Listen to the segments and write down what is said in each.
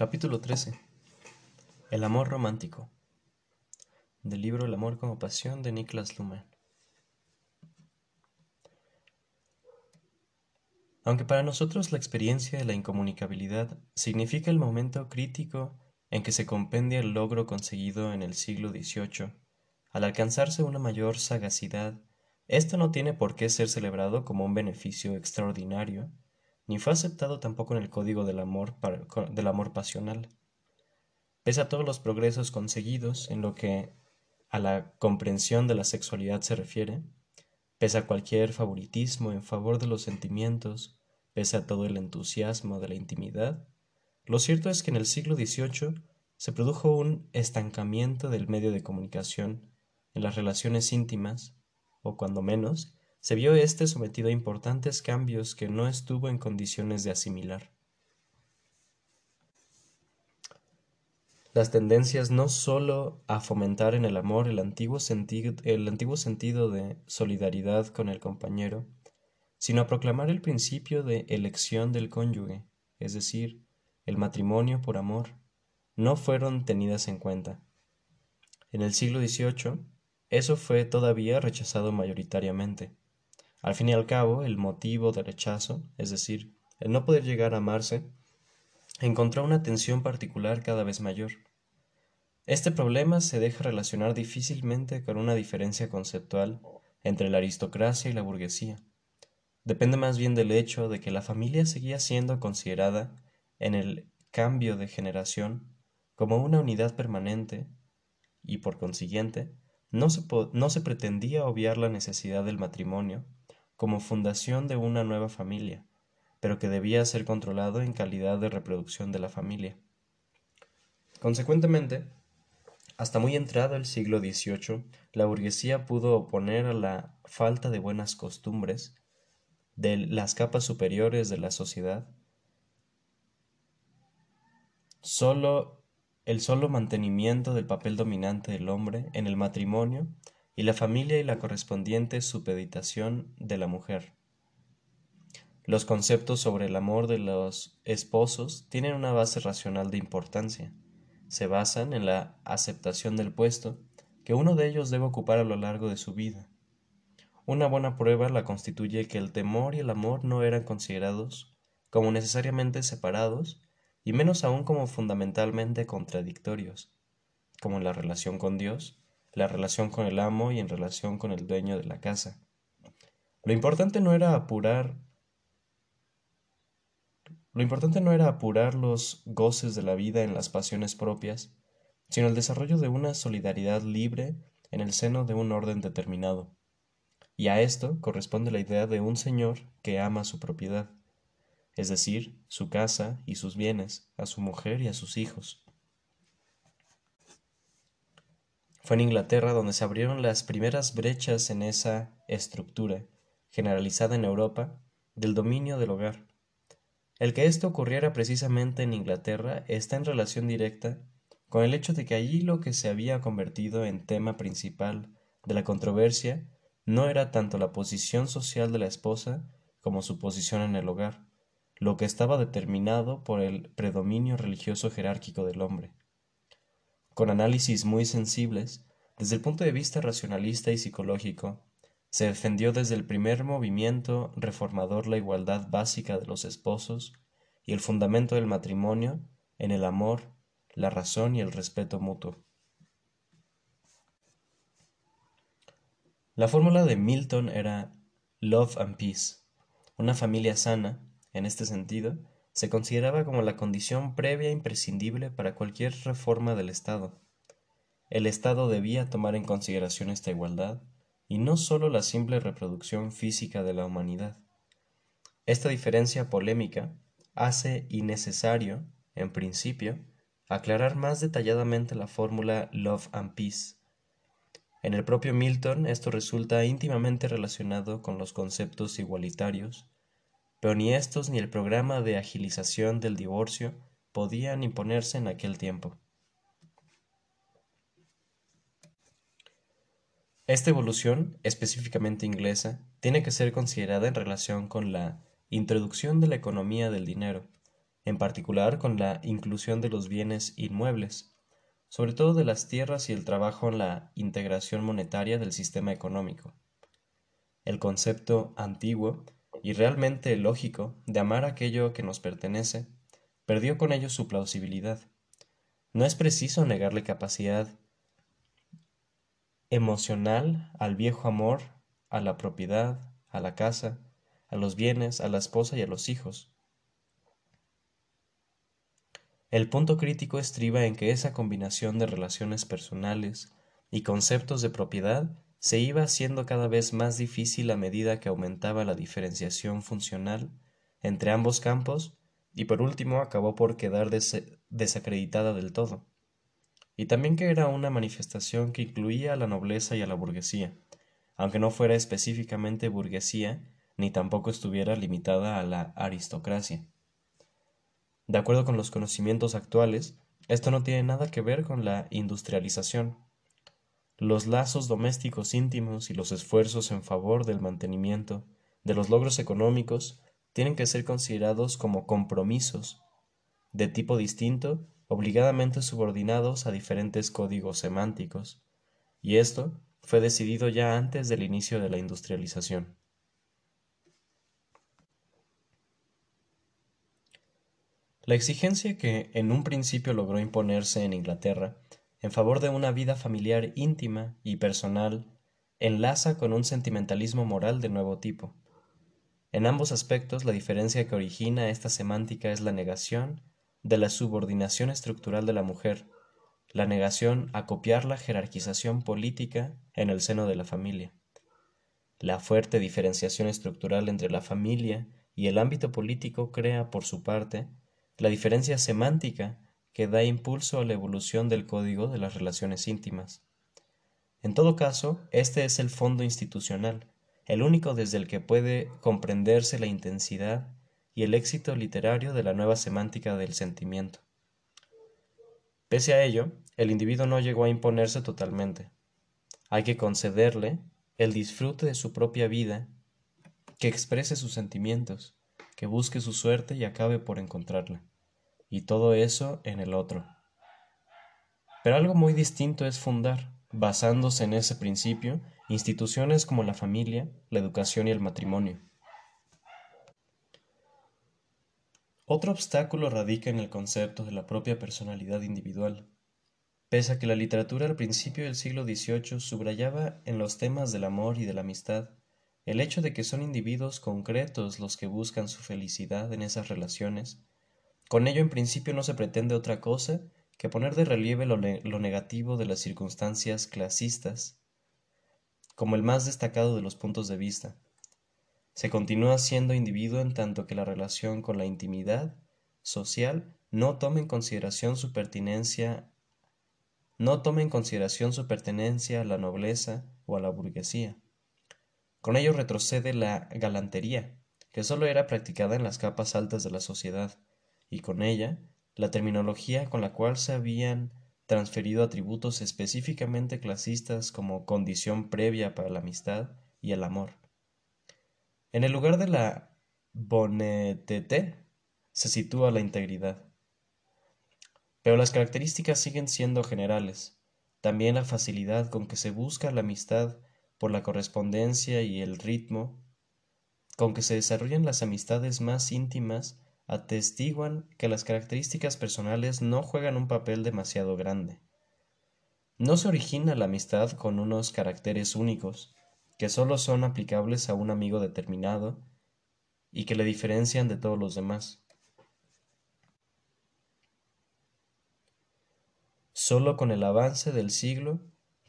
Capítulo 13. El amor romántico. Del libro El amor como pasión de Niklas Luhmann. Aunque para nosotros la experiencia de la incomunicabilidad significa el momento crítico en que se compendia el logro conseguido en el siglo XVIII, al alcanzarse una mayor sagacidad, esto no tiene por qué ser celebrado como un beneficio extraordinario, ni fue aceptado tampoco en el código del amor, del amor pasional. Pese a todos los progresos conseguidos en lo que a la comprensión de la sexualidad se refiere, pese a cualquier favoritismo en favor de los sentimientos, pese a todo el entusiasmo de la intimidad, lo cierto es que en el siglo XVIII se produjo un estancamiento del medio de comunicación en las relaciones íntimas, o cuando menos, se vio éste sometido a importantes cambios que no estuvo en condiciones de asimilar. Las tendencias no sólo a fomentar en el amor el antiguo, el antiguo sentido de solidaridad con el compañero, sino a proclamar el principio de elección del cónyuge, es decir, el matrimonio por amor, no fueron tenidas en cuenta. En el siglo XVIII, eso fue todavía rechazado mayoritariamente. Al fin y al cabo, el motivo de rechazo, es decir, el no poder llegar a amarse, encontró una tensión particular cada vez mayor. Este problema se deja relacionar difícilmente con una diferencia conceptual entre la aristocracia y la burguesía. Depende más bien del hecho de que la familia seguía siendo considerada, en el cambio de generación, como una unidad permanente, y por consiguiente, no se, no se pretendía obviar la necesidad del matrimonio como fundación de una nueva familia, pero que debía ser controlado en calidad de reproducción de la familia. Consecuentemente, hasta muy entrado el siglo XVIII, la burguesía pudo oponer a la falta de buenas costumbres de las capas superiores de la sociedad solo el solo mantenimiento del papel dominante del hombre en el matrimonio y la familia y la correspondiente supeditación de la mujer. Los conceptos sobre el amor de los esposos tienen una base racional de importancia. Se basan en la aceptación del puesto que uno de ellos debe ocupar a lo largo de su vida. Una buena prueba la constituye que el temor y el amor no eran considerados como necesariamente separados y menos aún como fundamentalmente contradictorios, como en la relación con Dios la relación con el amo y en relación con el dueño de la casa. Lo importante no era apurar lo importante no era apurar los goces de la vida en las pasiones propias, sino el desarrollo de una solidaridad libre en el seno de un orden determinado. Y a esto corresponde la idea de un señor que ama su propiedad, es decir, su casa y sus bienes, a su mujer y a sus hijos. Fue en Inglaterra donde se abrieron las primeras brechas en esa estructura, generalizada en Europa, del dominio del hogar. El que esto ocurriera precisamente en Inglaterra está en relación directa con el hecho de que allí lo que se había convertido en tema principal de la controversia no era tanto la posición social de la esposa como su posición en el hogar, lo que estaba determinado por el predominio religioso jerárquico del hombre con análisis muy sensibles, desde el punto de vista racionalista y psicológico, se defendió desde el primer movimiento reformador la igualdad básica de los esposos y el fundamento del matrimonio en el amor, la razón y el respeto mutuo. La fórmula de Milton era Love and Peace. Una familia sana, en este sentido, se consideraba como la condición previa imprescindible para cualquier reforma del Estado. El Estado debía tomar en consideración esta igualdad, y no sólo la simple reproducción física de la humanidad. Esta diferencia polémica hace innecesario, en principio, aclarar más detalladamente la fórmula Love and Peace. En el propio Milton esto resulta íntimamente relacionado con los conceptos igualitarios pero ni estos ni el programa de agilización del divorcio podían imponerse en aquel tiempo. Esta evolución, específicamente inglesa, tiene que ser considerada en relación con la introducción de la economía del dinero, en particular con la inclusión de los bienes inmuebles, sobre todo de las tierras y el trabajo en la integración monetaria del sistema económico. El concepto antiguo y realmente lógico de amar aquello que nos pertenece perdió con ello su plausibilidad. No es preciso negarle capacidad emocional al viejo amor, a la propiedad, a la casa, a los bienes, a la esposa y a los hijos. El punto crítico estriba en que esa combinación de relaciones personales y conceptos de propiedad se iba haciendo cada vez más difícil a medida que aumentaba la diferenciación funcional entre ambos campos y por último acabó por quedar desacreditada del todo. Y también que era una manifestación que incluía a la nobleza y a la burguesía, aunque no fuera específicamente burguesía ni tampoco estuviera limitada a la aristocracia. De acuerdo con los conocimientos actuales, esto no tiene nada que ver con la industrialización. Los lazos domésticos íntimos y los esfuerzos en favor del mantenimiento de los logros económicos tienen que ser considerados como compromisos de tipo distinto, obligadamente subordinados a diferentes códigos semánticos, y esto fue decidido ya antes del inicio de la industrialización. La exigencia que en un principio logró imponerse en Inglaterra en favor de una vida familiar íntima y personal enlaza con un sentimentalismo moral de nuevo tipo. En ambos aspectos, la diferencia que origina esta semántica es la negación de la subordinación estructural de la mujer, la negación a copiar la jerarquización política en el seno de la familia. La fuerte diferenciación estructural entre la familia y el ámbito político crea, por su parte, la diferencia semántica que da impulso a la evolución del código de las relaciones íntimas. En todo caso, este es el fondo institucional, el único desde el que puede comprenderse la intensidad y el éxito literario de la nueva semántica del sentimiento. Pese a ello, el individuo no llegó a imponerse totalmente. Hay que concederle el disfrute de su propia vida, que exprese sus sentimientos, que busque su suerte y acabe por encontrarla y todo eso en el otro. Pero algo muy distinto es fundar, basándose en ese principio, instituciones como la familia, la educación y el matrimonio. Otro obstáculo radica en el concepto de la propia personalidad individual. Pese a que la literatura al principio del siglo XVIII subrayaba en los temas del amor y de la amistad el hecho de que son individuos concretos los que buscan su felicidad en esas relaciones, con ello, en principio, no se pretende otra cosa que poner de relieve lo, negativo de las circunstancias clasistas, como el más destacado de los puntos de vista. Se continúa siendo individuo en tanto que la relación con la intimidad social no toma en consideración su pertinencia no toma en consideración su pertenencia a la nobleza o a la burguesía. Con ello retrocede la galantería, que sólo era practicada en las capas altas de la sociedad, y con ella la terminología con la cual se habían transferido atributos específicamente clasistas como condición previa para la amistad y el amor. En el lugar de la bonetete se sitúa la integridad. Pero las características siguen siendo generales. También la facilidad con que se busca la amistad por la correspondencia y el ritmo con que se desarrollan las amistades más íntimas atestiguan que las características personales no juegan un papel demasiado grande. No se origina la amistad con unos caracteres únicos, que sólo son aplicables a un amigo determinado y que le diferencian de todos los demás. Sólo con el avance del siglo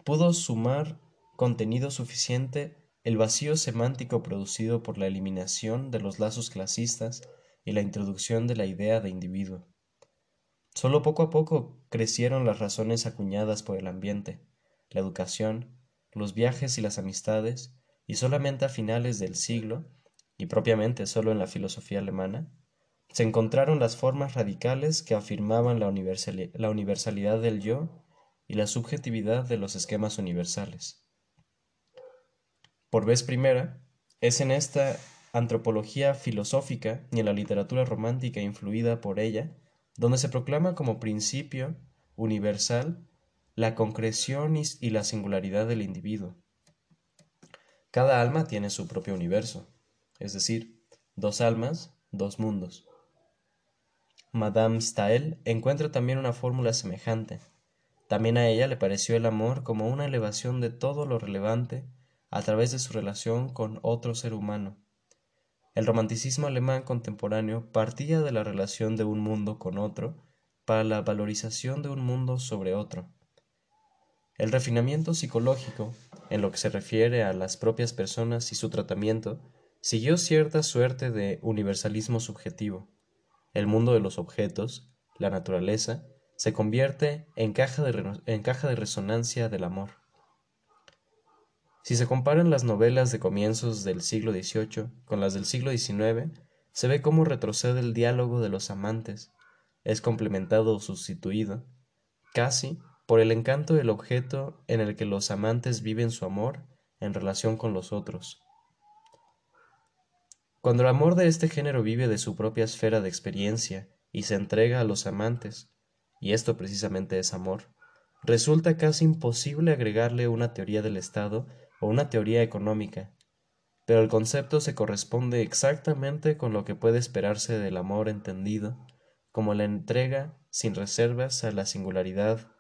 pudo sumar contenido suficiente el vacío semántico producido por la eliminación de los lazos clasistas y la introducción de la idea de individuo. Solo poco a poco crecieron las razones acuñadas por el ambiente, la educación, los viajes y las amistades, y solamente a finales del siglo, y propiamente solo en la filosofía alemana, se encontraron las formas radicales que afirmaban la, la universalidad del yo y la subjetividad de los esquemas universales. Por vez primera, es en esta antropología filosófica ni en la literatura romántica influida por ella, donde se proclama como principio universal la concreción y la singularidad del individuo. Cada alma tiene su propio universo, es decir, dos almas, dos mundos. Madame Stael encuentra también una fórmula semejante. También a ella le pareció el amor como una elevación de todo lo relevante a través de su relación con otro ser humano. El romanticismo alemán contemporáneo partía de la relación de un mundo con otro para la valorización de un mundo sobre otro. El refinamiento psicológico, en lo que se refiere a las propias personas y su tratamiento, siguió cierta suerte de universalismo subjetivo. El mundo de los objetos, la naturaleza, se convierte en caja de, en caja de resonancia del amor. Si se comparan las novelas de comienzos del siglo XVIII con las del siglo XIX, se ve cómo retrocede el diálogo de los amantes, es complementado o sustituido, casi por el encanto del objeto en el que los amantes viven su amor en relación con los otros. Cuando el amor de este género vive de su propia esfera de experiencia y se entrega a los amantes, y esto precisamente es amor, resulta casi imposible agregarle una teoría del Estado una teoría económica, pero el concepto se corresponde exactamente con lo que puede esperarse del amor entendido como la entrega sin reservas a la singularidad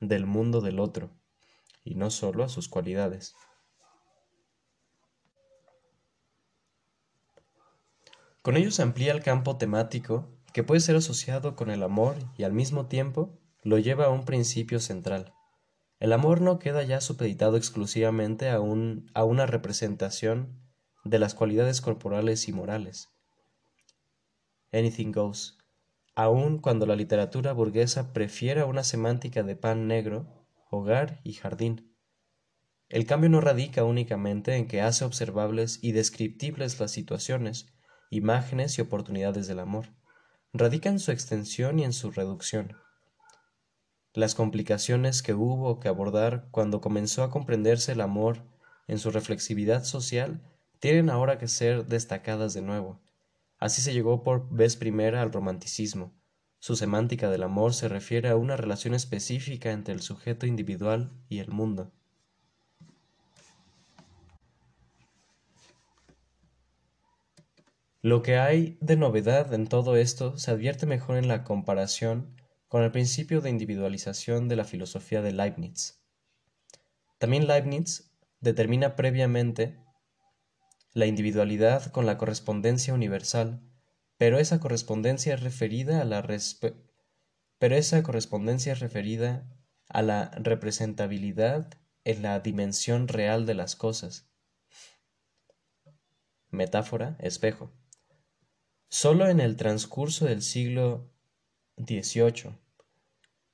del mundo del otro, y no sólo a sus cualidades. Con ello se amplía el campo temático que puede ser asociado con el amor y al mismo tiempo lo lleva a un principio central. El amor no queda ya supeditado exclusivamente a, un, a una representación de las cualidades corporales y morales. Anything goes, aun cuando la literatura burguesa prefiera una semántica de pan negro, hogar y jardín. El cambio no radica únicamente en que hace observables y descriptibles las situaciones, imágenes y oportunidades del amor. Radica en su extensión y en su reducción. Las complicaciones que hubo que abordar cuando comenzó a comprenderse el amor en su reflexividad social tienen ahora que ser destacadas de nuevo. Así se llegó por vez primera al romanticismo. Su semántica del amor se refiere a una relación específica entre el sujeto individual y el mundo. Lo que hay de novedad en todo esto se advierte mejor en la comparación con el principio de individualización de la filosofía de Leibniz. También Leibniz determina previamente la individualidad con la correspondencia universal, pero esa correspondencia es referida a la pero esa correspondencia es referida a la representabilidad en la dimensión real de las cosas. Metáfora, espejo. Solo en el transcurso del siglo XVIII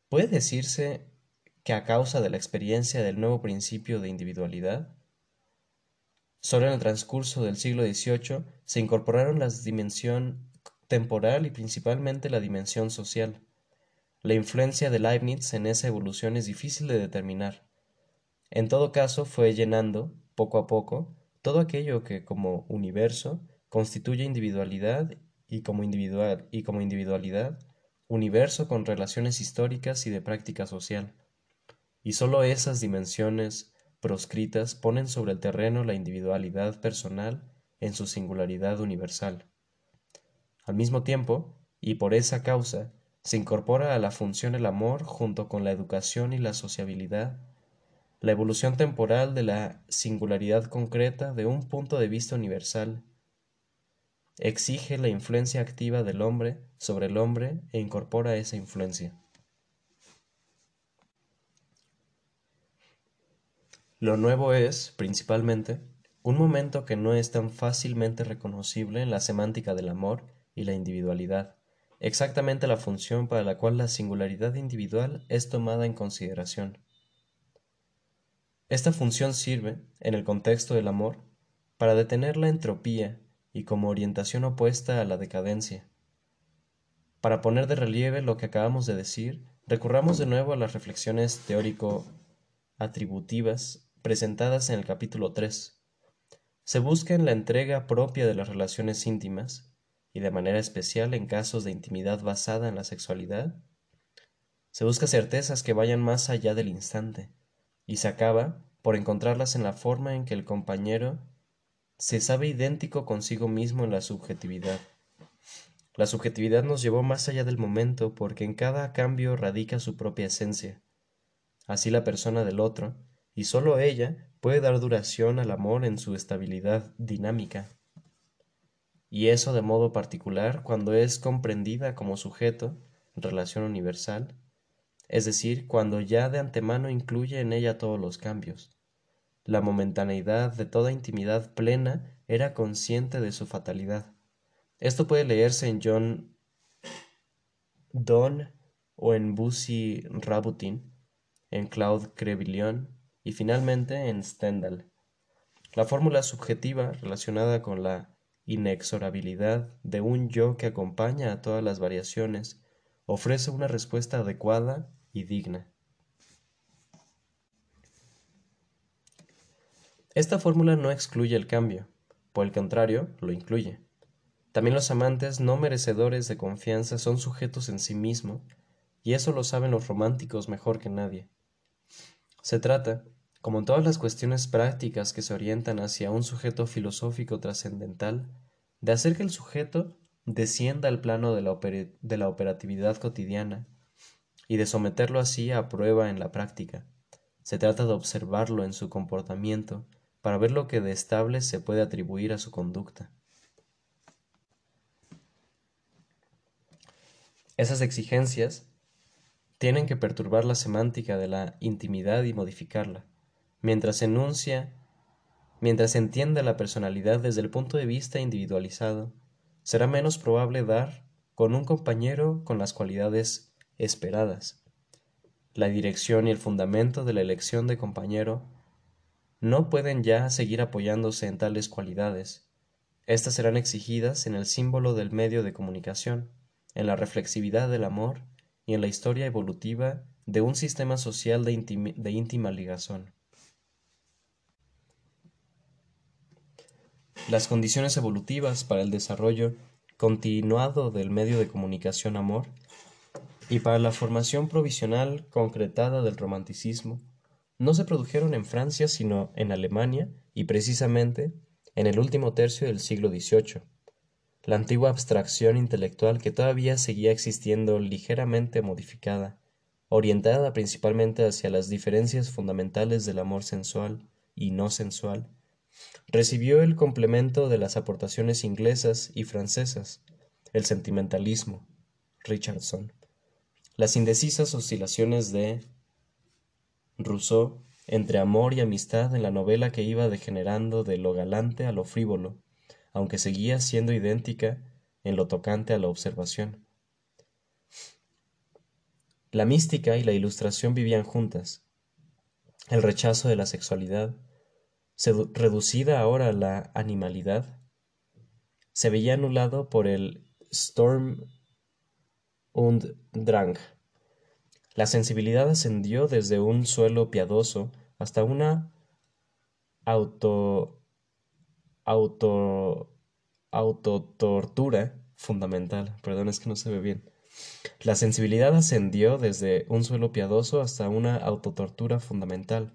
puede decirse que a causa de la experiencia del nuevo principio de individualidad, solo en el transcurso del siglo XVIII se incorporaron la dimensión temporal y principalmente la dimensión social. La influencia de Leibniz en esa evolución es difícil de determinar. En todo caso, fue llenando, poco a poco, todo aquello que como universo constituye individualidad y como, individual, y como individualidad, universo con relaciones históricas y de práctica social. Y sólo esas dimensiones proscritas ponen sobre el terreno la individualidad personal en su singularidad universal. Al mismo tiempo, y por esa causa, se incorpora a la función el amor junto con la educación y la sociabilidad, la evolución temporal de la singularidad concreta de un punto de vista universal exige la influencia activa del hombre sobre el hombre e incorpora esa influencia. Lo nuevo es, principalmente, un momento que no es tan fácilmente reconocible en la semántica del amor y la individualidad, exactamente la función para la cual la singularidad individual es tomada en consideración. Esta función sirve, en el contexto del amor, para detener la entropía y como orientación opuesta a la decadencia. Para poner de relieve lo que acabamos de decir, recurramos de nuevo a las reflexiones teórico-atributivas presentadas en el capítulo 3. se busca en la entrega propia de las relaciones íntimas, y de manera especial en casos de intimidad basada en la sexualidad, se busca certezas que vayan más allá del instante, y se acaba por encontrarlas en la forma en que el compañero se sabe idéntico consigo mismo en la subjetividad. La subjetividad nos llevó más allá del momento porque en cada cambio radica su propia esencia. Así la persona del otro, y sólo ella, puede dar duración al amor en su estabilidad dinámica. Y eso de modo particular cuando es comprendida como sujeto, relación universal, es decir, cuando ya de antemano incluye en ella todos los cambios. La momentaneidad de toda intimidad plena era consciente de su fatalidad. Esto puede leerse en John Donne o en Bussy Rabutin, en Claude Crevillon y finalmente en Stendhal. La fórmula subjetiva relacionada con la inexorabilidad de un yo que acompaña a todas las variaciones ofrece una respuesta adecuada y digna. Esta fórmula no excluye el cambio, por el contrario, lo incluye. También los amantes no merecedores de confianza son sujetos en sí mismo, y eso lo saben los románticos mejor que nadie. Se trata, como en todas las cuestiones prácticas que se orientan hacia un sujeto filosófico trascendental, de hacer que el sujeto descienda al plano de la, de la operatividad cotidiana y de someterlo así a prueba en la práctica. Se trata de observarlo en su comportamiento para ver lo que de estable se puede atribuir a su conducta. Esas exigencias tienen que perturbar la semántica de la intimidad y modificarla, mientras enuncia, mientras entiende la personalidad desde el punto de vista individualizado, será menos probable dar con un compañero con las cualidades esperadas. La dirección y el fundamento de la elección de compañero no pueden ya seguir apoyándose en tales cualidades. Estas serán exigidas en el símbolo del medio de comunicación, en la reflexividad del amor y en la historia evolutiva de un sistema social de, íntima ligazón. Las condiciones evolutivas para el desarrollo continuado del medio de comunicación amor y para la formación provisional concretada del romanticismo no se produjeron en Francia sino en Alemania y precisamente en el último tercio del siglo XVIII. La antigua abstracción intelectual que todavía seguía existiendo ligeramente modificada, orientada principalmente hacia las diferencias fundamentales del amor sensual y no sensual, recibió el complemento de las aportaciones inglesas y francesas, el sentimentalismo, Richardson, las indecisas oscilaciones de Rousseau entre amor y amistad en la novela que iba degenerando de lo galante a lo frívolo, aunque seguía siendo idéntica en lo tocante a la observación. La mística y la ilustración vivían juntas. El rechazo de la sexualidad, reducida ahora a la animalidad, se veía anulado por el Storm und Drang. La sensibilidad ascendió desde un suelo piadoso hasta una auto auto autotortura fundamental. Perdón, es que no se ve bien. La sensibilidad ascendió desde un suelo piadoso hasta una autotortura fundamental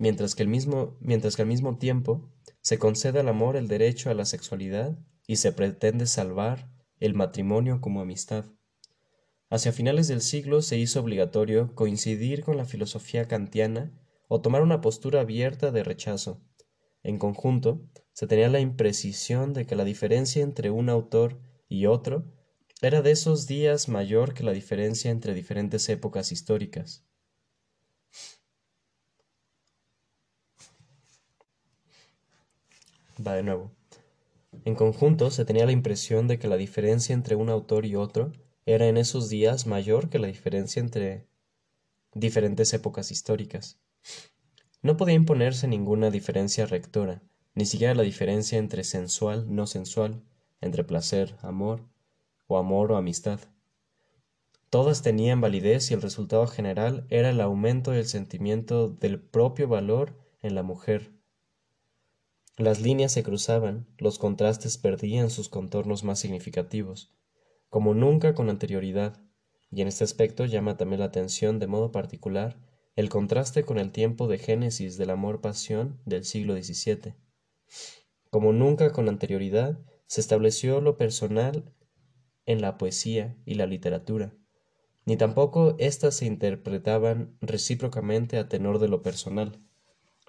mientras que, mismo, mientras que al mismo tiempo se concede al amor el derecho a la sexualidad y se pretende salvar el matrimonio como amistad. Hacia finales del siglo se hizo obligatorio coincidir con la filosofía kantiana o tomar una postura abierta de rechazo. En conjunto, se tenía la imprecisión de que la diferencia entre un autor y otro era de esos días mayor que la diferencia entre diferentes épocas históricas. Va de nuevo. En conjunto, se tenía la impresión de que la diferencia entre un autor y otro era en esos días mayor que la diferencia entre diferentes épocas históricas. No podía imponerse ninguna diferencia rectora, ni siquiera la diferencia entre sensual, no sensual, entre placer, amor, o amor o amistad. Todas tenían validez y el resultado general era el aumento del sentimiento del propio valor en la mujer, Las líneas se cruzaban, los contrastes perdían sus contornos más significativos, como nunca con anterioridad, y en este aspecto llama también la atención de modo particular el contraste con el tiempo de génesis del amor-pasión del siglo XVII. Como nunca con anterioridad, se estableció lo personal en la poesía y la literatura, ni tampoco éstas se interpretaban recíprocamente a tenor de lo personal.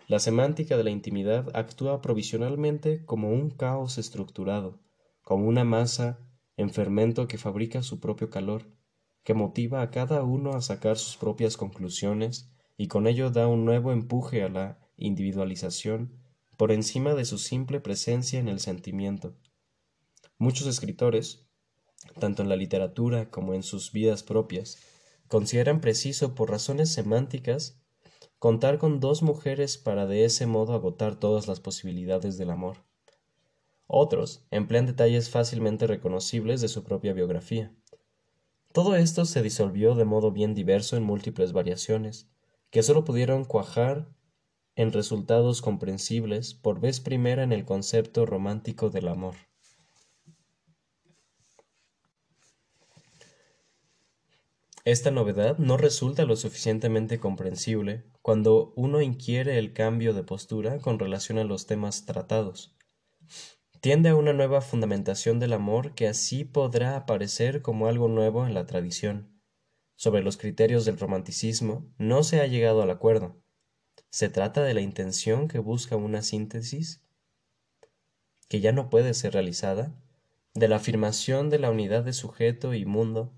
La semántica de la intimidad actúa provisionalmente como un caos estructurado, como una masa en fermento que fabrica su propio calor, que motiva a cada uno a sacar sus propias conclusiones y con ello da un nuevo empuje a la individualización por encima de su simple presencia en el sentimiento. Muchos escritores, tanto en la literatura como en sus vidas propias, consideran preciso, por razones semánticas, contar con dos mujeres para de ese modo agotar todas las posibilidades del amor. Otros emplean detalles fácilmente reconocibles de su propia biografía. Todo esto se disolvió de modo bien diverso en múltiples variaciones, que sólo pudieron cuajar en resultados comprensibles por vez primera en el concepto romántico del amor. Esta novedad no resulta lo suficientemente comprensible cuando uno inquiere el cambio de postura con relación a los temas tratados. Tiende a una nueva fundamentación del amor que así podrá aparecer como algo nuevo en la tradición. Sobre los criterios del romanticismo no se ha llegado al acuerdo. Se trata de la intención que busca una síntesis que ya no puede ser realizada, de la afirmación de la unidad de sujeto y mundo,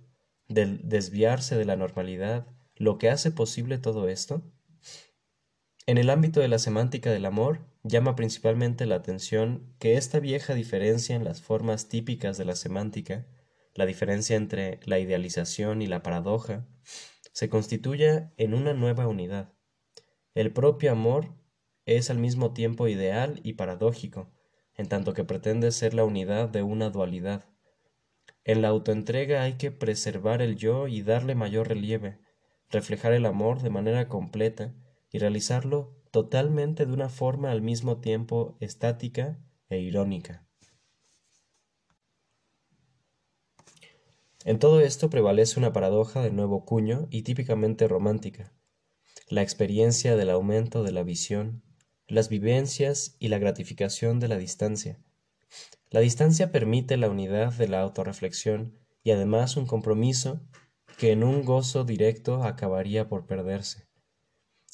del desviarse de la normalidad, lo que hace posible todo esto? En el ámbito de la semántica del amor, llama principalmente la atención que esta vieja diferencia en las formas típicas de la semántica, la diferencia entre la idealización y la paradoja, se constituya en una nueva unidad. El propio amor es al mismo tiempo ideal y paradójico, en tanto que pretende ser la unidad de una dualidad. En la autoentrega hay que preservar el yo y darle mayor relieve, reflejar el amor de manera completa y realizarlo totalmente de una forma al mismo tiempo estática e irónica. En todo esto prevalece una paradoja de nuevo cuño y típicamente romántica, la experiencia del aumento de la visión, las vivencias y la gratificación de la distancia, la distancia permite la unidad de la autorreflexión y además un compromiso que en un gozo directo acabaría por perderse.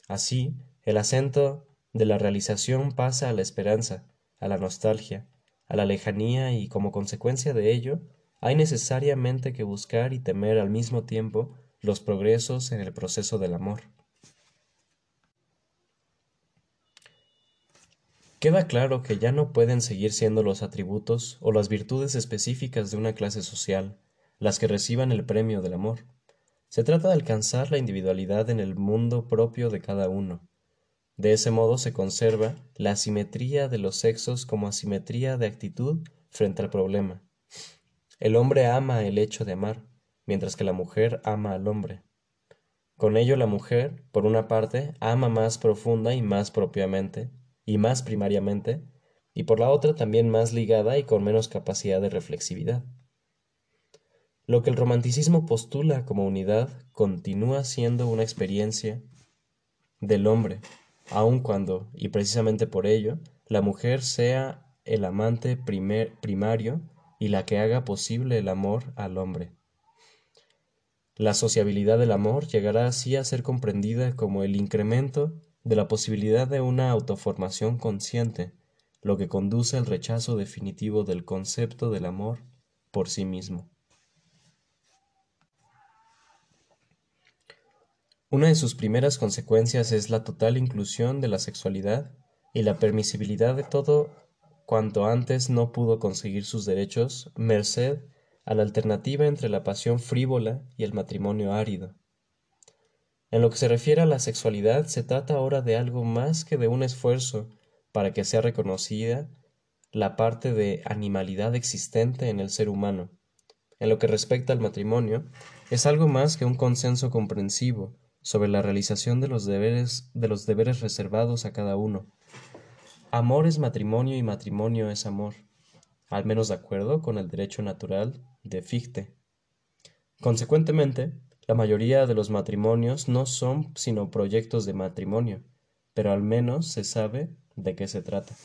Así, el acento de la realización pasa a la esperanza, a la nostalgia, a la lejanía y como consecuencia de ello, hay necesariamente que buscar y temer al mismo tiempo los progresos en el proceso del amor. Queda claro que ya no pueden seguir siendo los atributos o las virtudes específicas de una clase social las que reciban el premio del amor. Se trata de alcanzar la individualidad en el mundo propio de cada uno. De ese modo se conserva la asimetría de los sexos como asimetría de actitud frente al problema. El hombre ama el hecho de amar, mientras que la mujer ama al hombre. Con ello la mujer, por una parte, ama más profunda y más propiamente, y más primariamente, y por la otra también más ligada y con menos capacidad de reflexividad. Lo que el romanticismo postula como unidad continúa siendo una experiencia del hombre, aun cuando, y precisamente por ello, la mujer sea el amante primario y la que haga posible el amor al hombre. La sociabilidad del amor llegará así a ser comprendida como el incremento de la posibilidad de una autoformación consciente, lo que conduce al rechazo definitivo del concepto del amor por sí mismo. Una de sus primeras consecuencias es la total inclusión de la sexualidad y la permisibilidad de todo cuanto antes no pudo conseguir sus derechos merced a la alternativa entre la pasión frívola y el matrimonio árido. En lo que se refiere a la sexualidad, se trata ahora de algo más que de un esfuerzo para que sea reconocida la parte de animalidad existente en el ser humano. En lo que respecta al matrimonio, es algo más que un consenso comprensivo sobre la realización de los deberes, de los deberes reservados a cada uno. amor es matrimonio y matrimonio es amor, al menos de acuerdo con el derecho natural de Fichte. Consecuentemente, la mayoría de los matrimonios no son sino proyectos de matrimonio, pero al menos se sabe de qué se trata.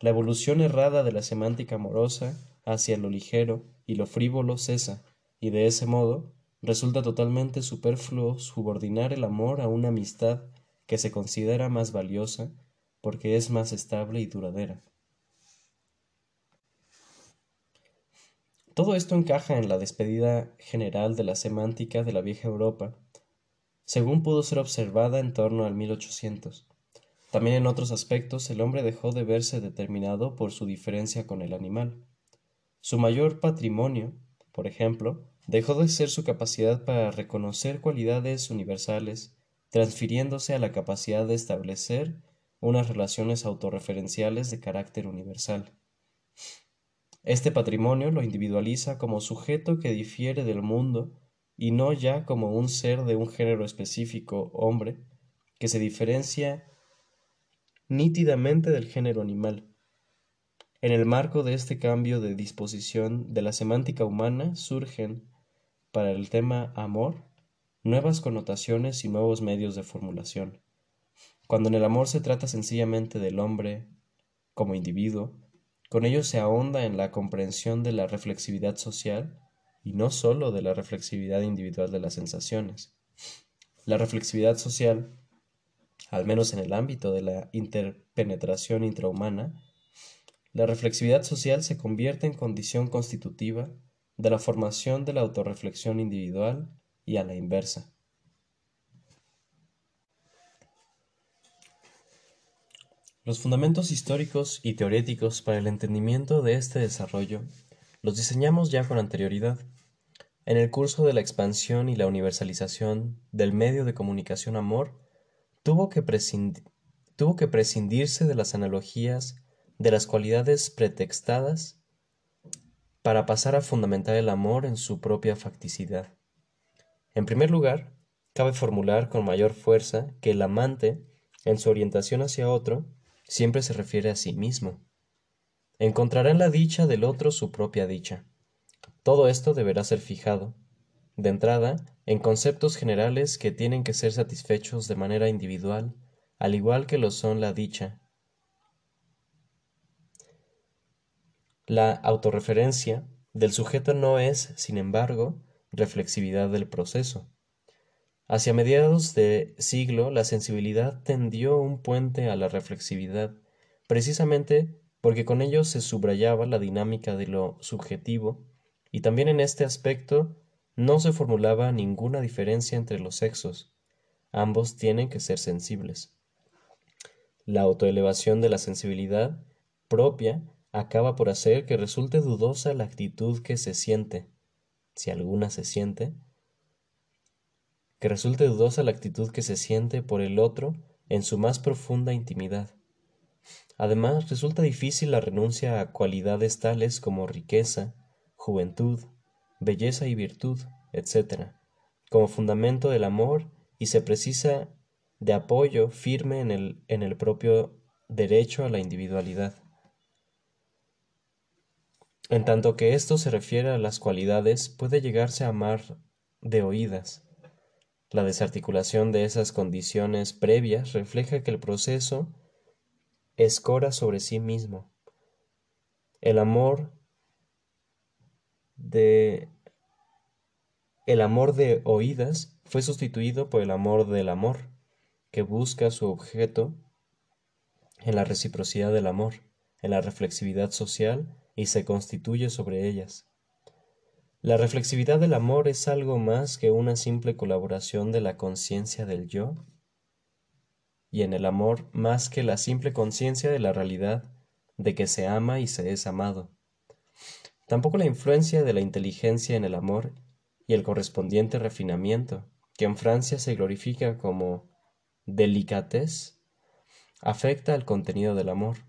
La evolución errada de la semántica amorosa hacia lo ligero y lo frívolo cesa, y de ese modo resulta totalmente superfluo subordinar el amor a una amistad que se considera más valiosa porque es más estable y duradera. Todo esto encaja en la despedida general de la semántica de la vieja Europa, según pudo ser observada en torno al 1800. También en otros aspectos el hombre dejó de verse determinado por su diferencia con el animal. Su mayor patrimonio, por ejemplo, dejó de ser su capacidad para reconocer cualidades universales, transfiriéndose a la capacidad de establecer unas relaciones autorreferenciales de carácter universal. Este patrimonio lo individualiza como sujeto que difiere del mundo y no ya como un ser de un género específico, hombre, que se diferencia nítidamente del género animal. En el marco de este cambio de disposición de la semántica humana surgen, para el tema amor, nuevas connotaciones y nuevos medios de formulación. Cuando en el amor se trata sencillamente del hombre como individuo, con ello se ahonda en la comprensión de la reflexividad social y no sólo de la reflexividad individual de las sensaciones. La reflexividad social, al menos en el ámbito de la interpenetración intrahumana, la reflexividad social se convierte en condición constitutiva de la formación de la autorreflexión individual y a la inversa. Los fundamentos históricos y teoréticos para el entendimiento de este desarrollo los diseñamos ya con anterioridad. En el curso de la expansión y la universalización del medio de comunicación amor, tuvo que, tuvo que prescindirse de las analogías de las cualidades pretextadas para pasar a fundamentar el amor en su propia facticidad. En primer lugar, cabe formular con mayor fuerza que el amante, en su orientación hacia otro, siempre se refiere a sí mismo. Encontrará en la dicha del otro su propia dicha. Todo esto deberá ser fijado, de entrada, en conceptos generales que tienen que ser satisfechos de manera individual, al igual que lo son la dicha. La autorreferencia del sujeto no es, sin embargo, reflexividad del proceso. Hacia mediados de siglo la sensibilidad tendió un puente a la reflexividad, precisamente porque con ello se subrayaba la dinámica de lo subjetivo, y también en este aspecto no se formulaba ninguna diferencia entre los sexos. Ambos tienen que ser sensibles. La autoelevación de la sensibilidad propia acaba por hacer que resulte dudosa la actitud que se siente, si alguna se siente, que resulte dudosa la actitud que se siente por el otro en su más profunda intimidad. Además, resulta difícil la renuncia a cualidades tales como riqueza, juventud, belleza y virtud, etc., como fundamento del amor y se precisa de apoyo firme en el, en el propio derecho a la individualidad. En tanto que esto se refiere a las cualidades, puede llegarse a amar de oídas, la desarticulación de esas condiciones previas refleja que el proceso escora sobre sí mismo. El amor de el amor de oídas fue sustituido por el amor del amor, que busca su objeto en la reciprocidad del amor, en la reflexividad social y se constituye sobre ellas. La reflexividad del amor es algo más que una simple colaboración de la conciencia del yo, y en el amor más que la simple conciencia de la realidad de que se ama y se es amado. Tampoco la influencia de la inteligencia en el amor y el correspondiente refinamiento, que en Francia se glorifica como delicatez, afecta al contenido del amor.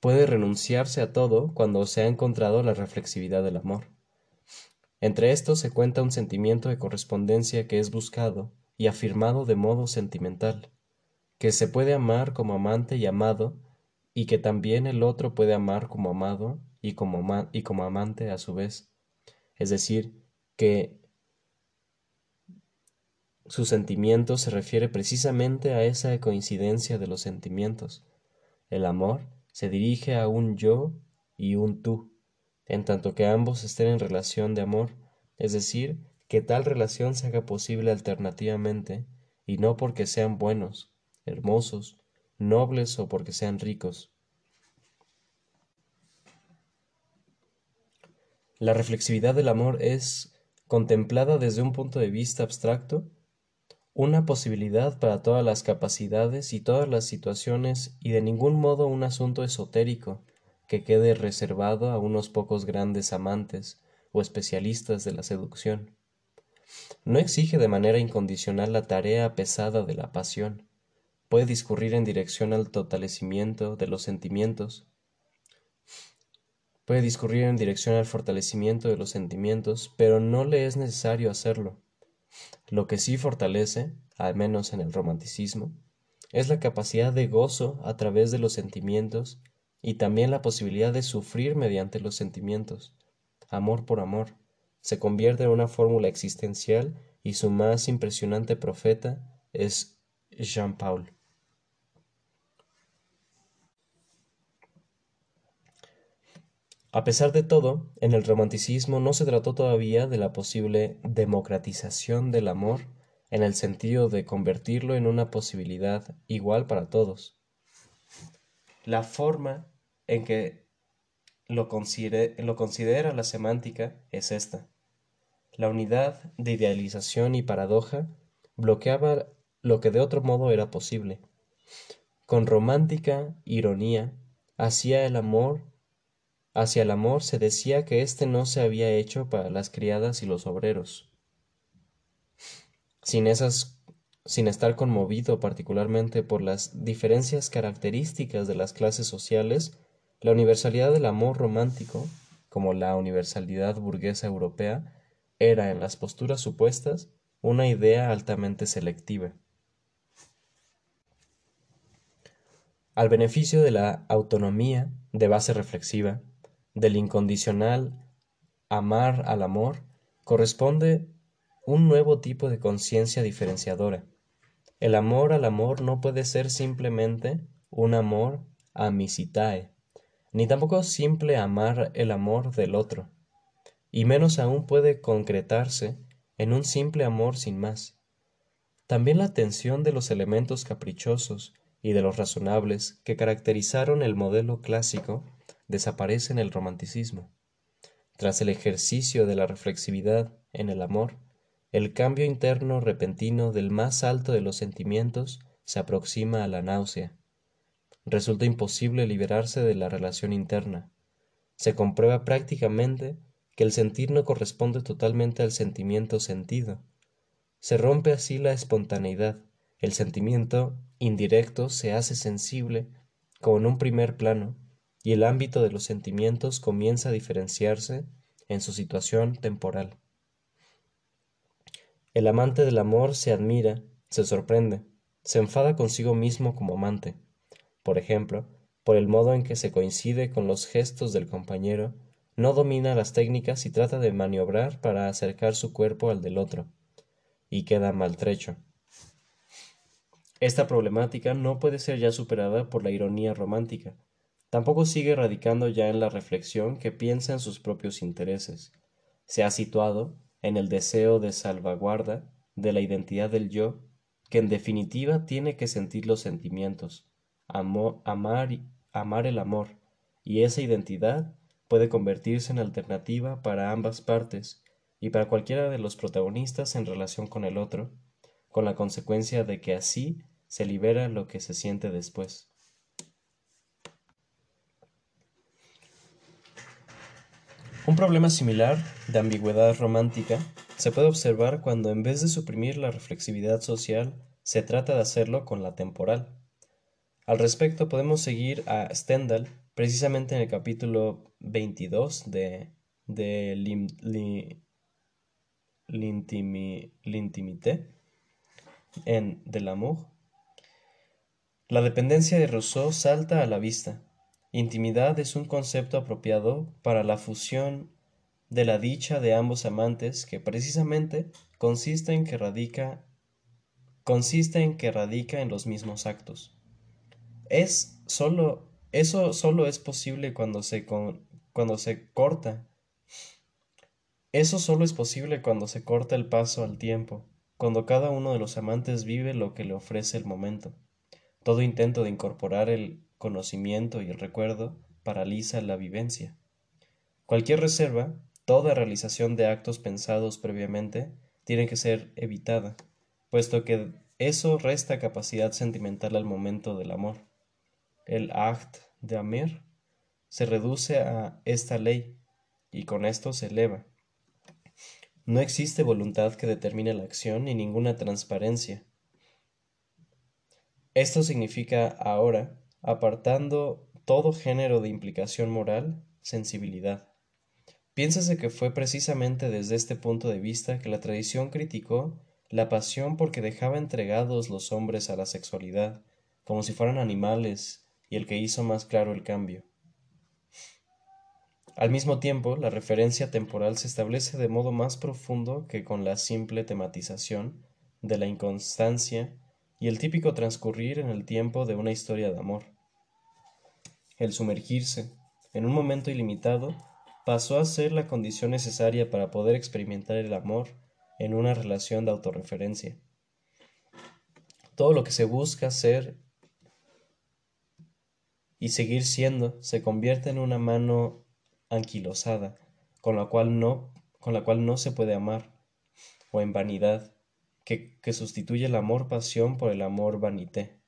Puede renunciarse a todo cuando se ha encontrado la reflexividad del amor. Entre estos se cuenta un sentimiento de correspondencia que es buscado y afirmado de modo sentimental, que se puede amar como amante y amado y que también el otro puede amar como amado y como, amante a su vez. Es decir, que su sentimiento se refiere precisamente a esa coincidencia de los sentimientos. El amor se dirige a un yo y un tú, en tanto que ambos estén en relación de amor, es decir, que tal relación se haga posible alternativamente, y no porque sean buenos, hermosos, nobles o porque sean ricos. La reflexividad del amor es, contemplada desde un punto de vista abstracto, una posibilidad para todas las capacidades y todas las situaciones y de ningún modo un asunto esotérico que quede reservado a unos pocos grandes amantes o especialistas de la seducción. No exige de manera incondicional la tarea pesada de la pasión, puede discurrir en dirección al totalecimiento de los sentimientos, puede discurrir en dirección al fortalecimiento de los sentimientos, pero no le es necesario hacerlo. Lo que sí fortalece, al menos en el romanticismo, es la capacidad de gozo a través de los sentimientos y también la posibilidad de sufrir mediante los sentimientos. Amor por amor se convierte en una fórmula existencial y su más impresionante profeta es Jean Paul. A pesar de todo, en el romanticismo no se trató todavía de la posible democratización del amor en el sentido de convertirlo en una posibilidad igual para todos. La forma en que lo, considera la semántica es esta. La unidad de idealización y paradoja bloqueaba lo que de otro modo era posible. Con romántica ironía hacía el amor Hacia el amor se decía que éste no se había hecho para las criadas y los obreros. Sin esas sin estar conmovido particularmente por las diferencias características de las clases sociales, la universalidad del amor romántico, como la universalidad burguesa europea, era en las posturas supuestas una idea altamente selectiva. Al beneficio de la autonomía de base reflexiva, del incondicional amar al amor corresponde un nuevo tipo de conciencia diferenciadora. El amor al amor no puede ser simplemente un amor amicitae, ni tampoco simple amar el amor del otro, y menos aún puede concretarse en un simple amor sin más. También la tensión de los elementos caprichosos y de los razonables que caracterizaron el modelo clásico desaparece en el romanticismo. Tras el ejercicio de la reflexividad en el amor, el cambio interno repentino del más alto de los sentimientos se aproxima a la náusea. Resulta imposible liberarse de la relación interna. Se comprueba prácticamente que el sentir no corresponde totalmente al sentimiento sentido. Se rompe así la espontaneidad. El sentimiento indirecto se hace sensible como en un primer plano y el ámbito de los sentimientos comienza a diferenciarse en su situación temporal. El amante del amor se admira, se sorprende, se enfada consigo mismo como amante, por ejemplo, por el modo en que se coincide con los gestos del compañero, no domina las técnicas y trata de maniobrar para acercar su cuerpo al del otro, y queda maltrecho. Esta problemática no puede ser ya superada por la ironía romántica, Tampoco sigue radicando ya en la reflexión que piensa en sus propios intereses. Se ha situado en el deseo de salvaguarda de la identidad del yo, que en definitiva tiene que sentir los sentimientos, amar, amar el amor, y esa identidad puede convertirse en alternativa para ambas partes y para cualquiera de los protagonistas en relación con el otro, con la consecuencia de que así se libera lo que se siente después. Un problema similar, de ambigüedad romántica, se puede observar cuando en vez de suprimir la reflexividad social, se trata de hacerlo con la temporal. Al respecto podemos seguir a Stendhal precisamente en el capítulo 22 de, de L'intimité en De l'amour. La dependencia de Rousseau salta a la vista Intimidad es un concepto apropiado para la fusión de la dicha de ambos amantes que precisamente consiste en que radica consiste en que radica en los mismos actos. Es solo eso solo es posible cuando se cuando se corta. Eso solo es posible cuando se corta el paso al tiempo, cuando cada uno de los amantes vive lo que le ofrece el momento. Todo intento de incorporar el conocimiento y el recuerdo paraliza la vivencia. Cualquier reserva, toda realización de actos pensados previamente, tiene que ser evitada, puesto que eso resta capacidad sentimental al momento del amor. El act de amir se reduce a esta ley y con esto se eleva. No existe voluntad que determine la acción ni ninguna transparencia. Esto significa ahora apartando todo género de implicación moral, sensibilidad. Piénsase que fue precisamente desde este punto de vista que la tradición criticó la pasión porque dejaba entregados los hombres a la sexualidad, como si fueran animales, y el que hizo más claro el cambio. Al mismo tiempo, la referencia temporal se establece de modo más profundo que con la simple tematización de la inconstancia y el típico transcurrir en el tiempo de una historia de amor el sumergirse, en un momento ilimitado, pasó a ser la condición necesaria para poder experimentar el amor en una relación de autorreferencia. Todo lo que se busca ser y seguir siendo se convierte en una mano anquilosada, con la cual no, con la cual no se puede amar, o en vanidad, que, que sustituye el amor pasión por el amor vanité.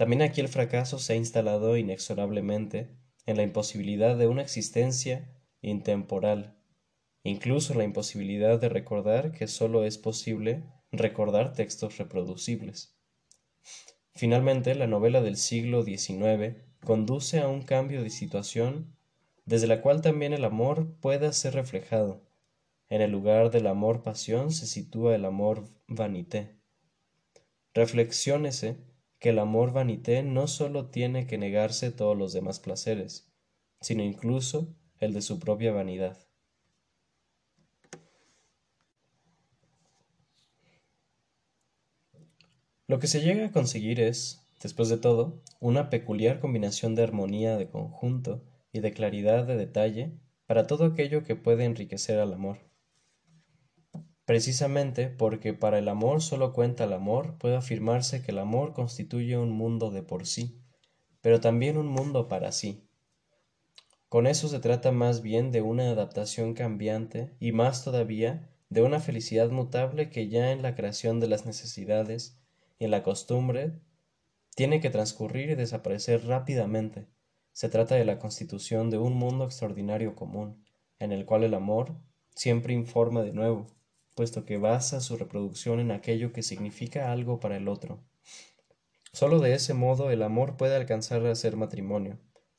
También aquí el fracaso se ha instalado inexorablemente en la imposibilidad de una existencia intemporal, incluso la imposibilidad de recordar que sólo es posible recordar textos reproducibles. Finalmente, la novela del siglo XIX conduce a un cambio de situación desde la cual también el amor pueda ser reflejado. En el lugar del amor pasión se sitúa el amor vanité. Reflexiónese que el amor vanité no sólo tiene que negarse todos los demás placeres, sino incluso el de su propia vanidad. Lo que se llega a conseguir es, después de todo, una peculiar combinación de armonía de conjunto y de claridad de detalle para todo aquello que puede enriquecer al amor. Precisamente porque para el amor solo cuenta el amor, puede afirmarse que el amor constituye un mundo de por sí, pero también un mundo para sí. Con eso se trata más bien de una adaptación cambiante y más todavía de una felicidad mutable que ya en la creación de las necesidades y en la costumbre tiene que transcurrir y desaparecer rápidamente. Se trata de la constitución de un mundo extraordinario común, en el cual el amor siempre informa de nuevo, puesto que basa su reproducción en aquello que significa algo para el otro. Solo de ese modo el amor puede alcanzar a ser matrimonio.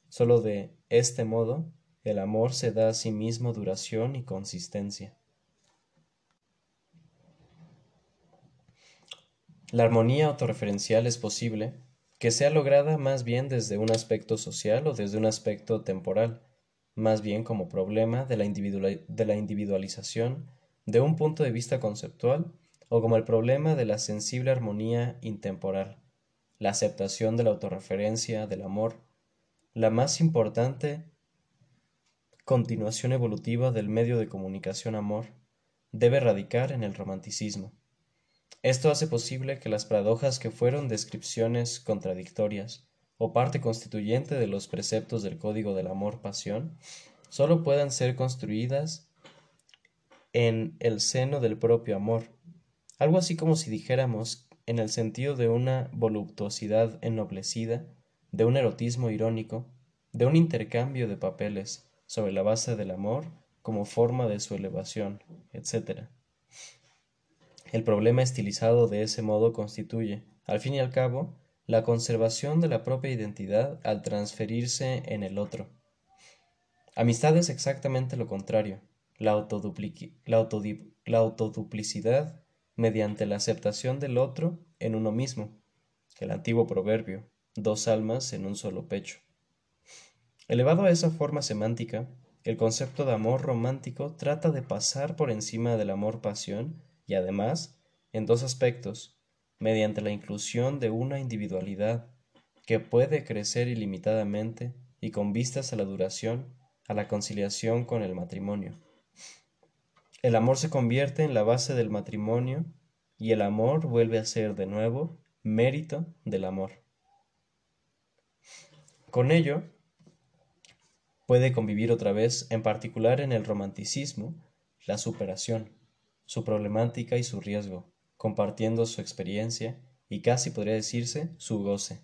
Solo de este modo el amor se da a sí mismo duración y consistencia. La armonía autorreferencial es posible que sea lograda más bien desde un aspecto social o desde un aspecto temporal, más bien como problema de la, de la individualización de un punto de vista conceptual o como el problema de la sensible armonía intemporal, la aceptación de la autorreferencia del amor, la más importante continuación evolutiva del medio de comunicación amor, debe radicar en el romanticismo. Esto hace posible que las paradojas que fueron descripciones contradictorias o parte constituyente de los preceptos del código del amor-pasión solo puedan ser construidas en el seno del propio amor, algo así como si dijéramos en el sentido de una voluptuosidad ennoblecida, de un erotismo irónico, de un intercambio de papeles sobre la base del amor como forma de su elevación, etc. El problema estilizado de ese modo constituye, al fin y al cabo, la conservación de la propia identidad al transferirse en el otro. Amistad es exactamente lo contrario, la, autoduplicidad mediante la aceptación del otro en uno mismo, el antiguo proverbio, dos almas en un solo pecho. Elevado a esa forma semántica, el concepto de amor romántico trata de pasar por encima del amor-pasión y además, en dos aspectos, mediante la inclusión de una individualidad que puede crecer ilimitadamente y con vistas a la duración, a la conciliación con el matrimonio. El amor se convierte en la base del matrimonio y el amor vuelve a ser de nuevo mérito del amor. Con ello, puede convivir otra vez, en particular en el romanticismo, la superación, su problemática y su riesgo, compartiendo su experiencia y casi podría decirse su goce.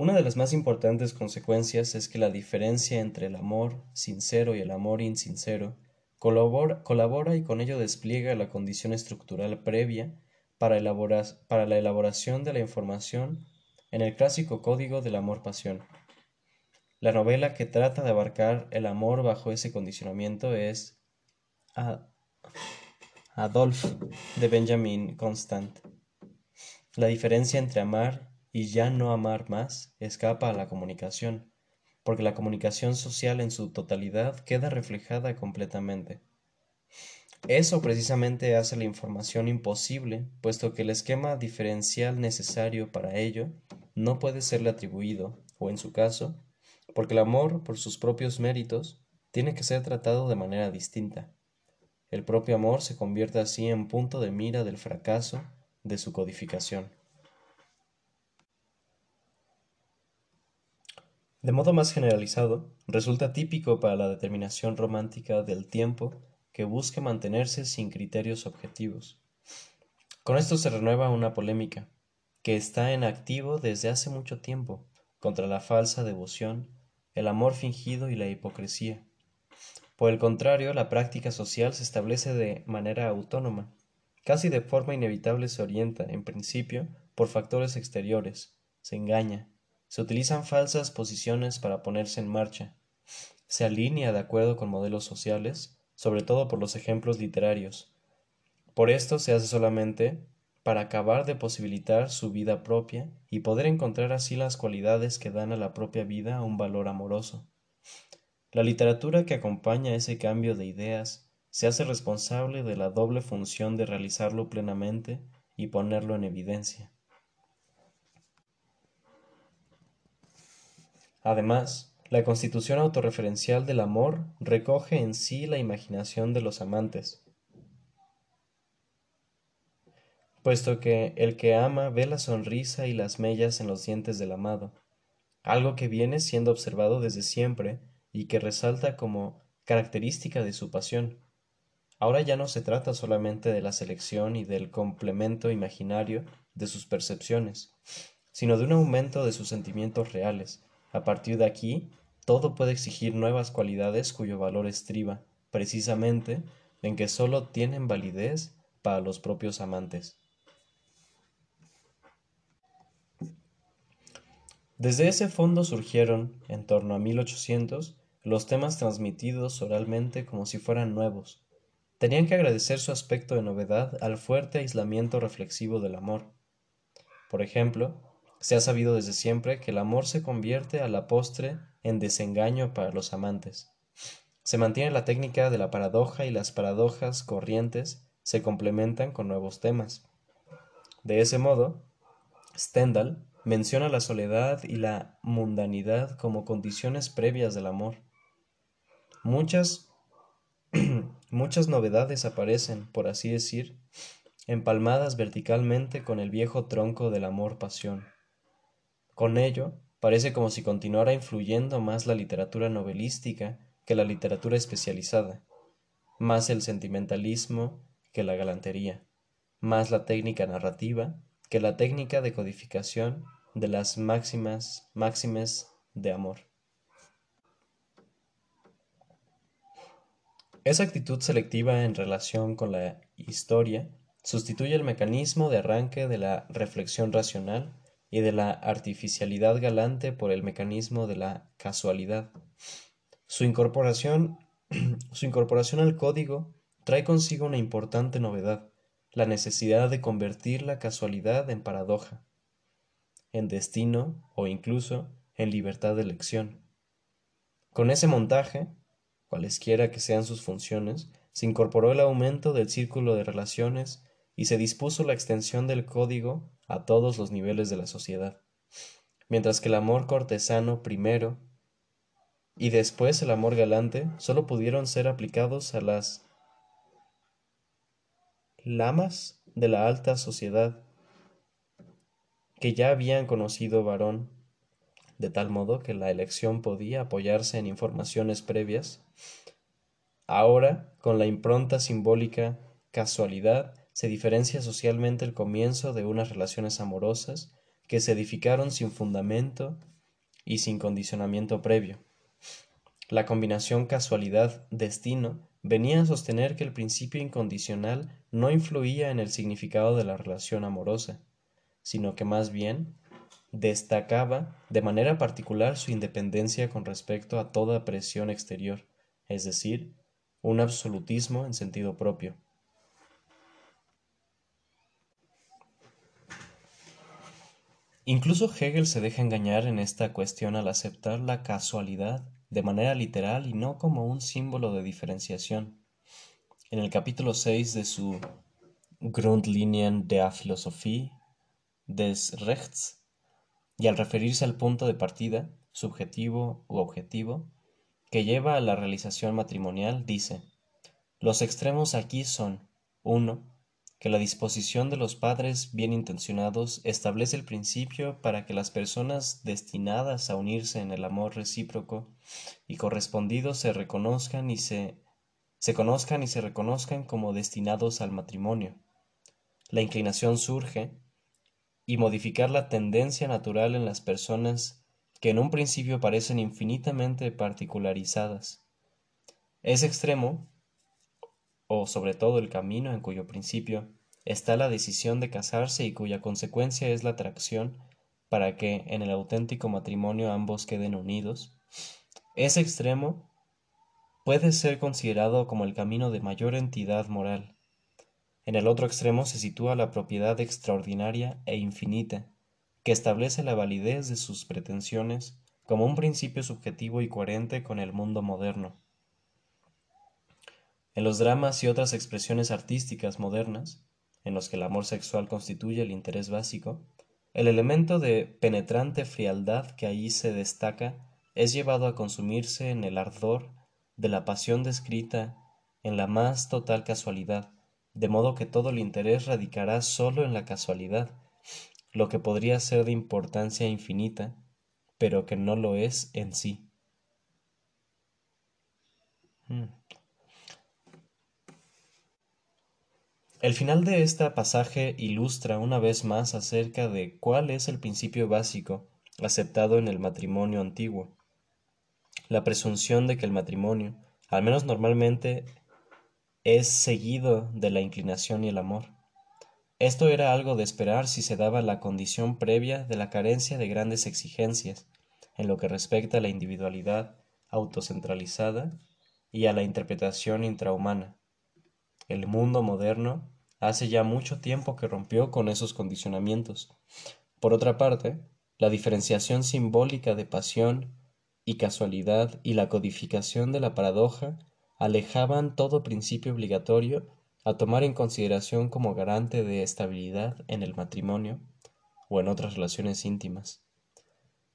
Una de las más importantes consecuencias es que la diferencia entre el amor sincero y el amor insincero colabora, y con ello despliega la condición estructural previa para, la elaboración de la información en el clásico código del amor-pasión. La novela que trata de abarcar el amor bajo ese condicionamiento es Adolphe de Benjamin Constant. La diferencia entre amar y ya no amar más escapa a la comunicación, porque la comunicación social en su totalidad queda reflejada completamente. Eso precisamente hace la información imposible, puesto que el esquema diferencial necesario para ello no puede serle atribuido, o en su caso, porque el amor, por sus propios méritos, tiene que ser tratado de manera distinta. El propio amor se convierte así en punto de mira del fracaso de su codificación. De modo más generalizado, resulta típico para la determinación romántica del tiempo que busque mantenerse sin criterios objetivos. Con esto se renueva una polémica, que está en activo desde hace mucho tiempo contra la falsa devoción, el amor fingido y la hipocresía. Por el contrario, la práctica social se establece de manera autónoma, casi de forma inevitable se orienta, en principio, por factores exteriores, se engaña, se utilizan falsas posiciones para ponerse en marcha, se alinea de acuerdo con modelos sociales, sobre todo por los ejemplos literarios. Por esto se hace solamente para acabar de posibilitar su vida propia y poder encontrar así las cualidades que dan a la propia vida un valor amoroso. La literatura que acompaña ese cambio de ideas se hace responsable de la doble función de realizarlo plenamente y ponerlo en evidencia. Además, la constitución autorreferencial del amor recoge en sí la imaginación de los amantes, puesto que el que ama ve la sonrisa y las mellas en los dientes del amado, algo que viene siendo observado desde siempre y que resalta como característica de su pasión. Ahora ya no se trata solamente de la selección y del complemento imaginario de sus percepciones, sino de un aumento de sus sentimientos reales. A partir de aquí, todo puede exigir nuevas cualidades cuyo valor estriba, precisamente, en que sólo tienen validez para los propios amantes. Desde ese fondo surgieron, en torno a 1800, los temas transmitidos oralmente como si fueran nuevos. Tenían que agradecer su aspecto de novedad al fuerte aislamiento reflexivo del amor. Por ejemplo, se ha sabido desde siempre que el amor se convierte a la postre en desengaño para los amantes. Se mantiene la técnica de la paradoja y las paradojas corrientes se complementan con nuevos temas. De ese modo, Stendhal menciona la soledad y la mundanidad como condiciones previas del amor. Muchas, muchas novedades aparecen, por así decir, empalmadas verticalmente con el viejo tronco del amor-pasión. Con ello, parece como si continuara influyendo más la literatura novelística que la literatura especializada, más el sentimentalismo que la galantería, más la técnica narrativa que la técnica de codificación de las máximas máximes de amor. Esa actitud selectiva en relación con la historia sustituye el mecanismo de arranque de la reflexión racional y de la artificialidad galante por el mecanismo de la casualidad. Su incorporación, su incorporación al código trae consigo una importante novedad la necesidad de convertir la casualidad en paradoja. en destino o incluso en libertad de elección. Con ese montaje, cualesquiera que sean sus funciones, se incorporó el aumento del círculo de relaciones y se dispuso la extensión del código a todos los niveles de la sociedad. Mientras que el amor cortesano primero y después el amor galante solo pudieron ser aplicados a las lamas de la alta sociedad que ya habían conocido varón, de tal modo que la elección podía apoyarse en informaciones previas. Ahora, con la impronta simbólica casualidad, se diferencia socialmente el comienzo de unas relaciones amorosas que se edificaron sin fundamento y sin condicionamiento previo. La combinación casualidad-destino venía a sostener que el principio incondicional no influía en el significado de la relación amorosa, sino que más bien destacaba de manera particular su independencia con respecto a toda presión exterior, es decir, un absolutismo en sentido propio. Incluso Hegel se deja engañar en esta cuestión al aceptar la casualidad de manera literal y no como un símbolo de diferenciación. En el capítulo 6 de su Grundlinien der Philosophie des Rechts, y al referirse al punto de partida, subjetivo u objetivo, que lleva a la realización matrimonial, dice, los extremos aquí son, 1. Que la disposición de los padres bien intencionados establece el principio para que las personas destinadas a unirse en el amor recíproco y correspondido se reconozcan y se, se conozcan y se reconozcan como destinados al matrimonio. La inclinación surge y modificar la tendencia natural en las personas que en un principio parecen infinitamente particularizadas. Es extremo, o sobre todo el camino en cuyo principio está la decisión de casarse y cuya consecuencia es la atracción para que en el auténtico matrimonio ambos queden unidos, ese extremo puede ser considerado como el camino de mayor entidad moral, en el otro extremo se sitúa la propiedad extraordinaria e infinita, que establece la validez de sus pretensiones como un principio subjetivo y coherente con el mundo moderno. En los dramas y otras expresiones artísticas modernas, en los que el amor sexual constituye el interés básico, el elemento de penetrante frialdad que allí se destaca es llevado a consumirse en el ardor de la pasión descrita en la más total casualidad, de modo que todo el interés radicará sólo en la casualidad, lo que podría ser de importancia infinita, pero que no lo es en sí. Hmm. El final de este pasaje ilustra una vez más acerca de cuál es el principio básico aceptado en el matrimonio antiguo. La presunción de que el matrimonio, al menos normalmente, es seguido de la inclinación y el amor. Esto era algo de esperar si se daba la condición previa de la carencia de grandes exigencias en lo que respecta a la individualidad autocentralizada y a la interpretación intrahumana. El mundo moderno hace ya mucho tiempo que rompió con esos condicionamientos. Por otra parte, la diferenciación simbólica de pasión y casualidad y la codificación de la paradoja alejaban todo principio obligatorio a tomar en consideración como garante de estabilidad en el matrimonio o en otras relaciones íntimas.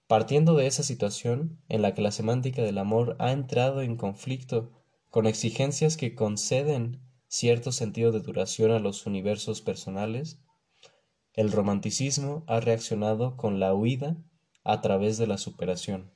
Partiendo de esa situación en la que la semántica del amor ha entrado en conflicto con exigencias que conceden cierto sentido de duración a los universos personales, el romanticismo ha reaccionado con la huida a través de la superación.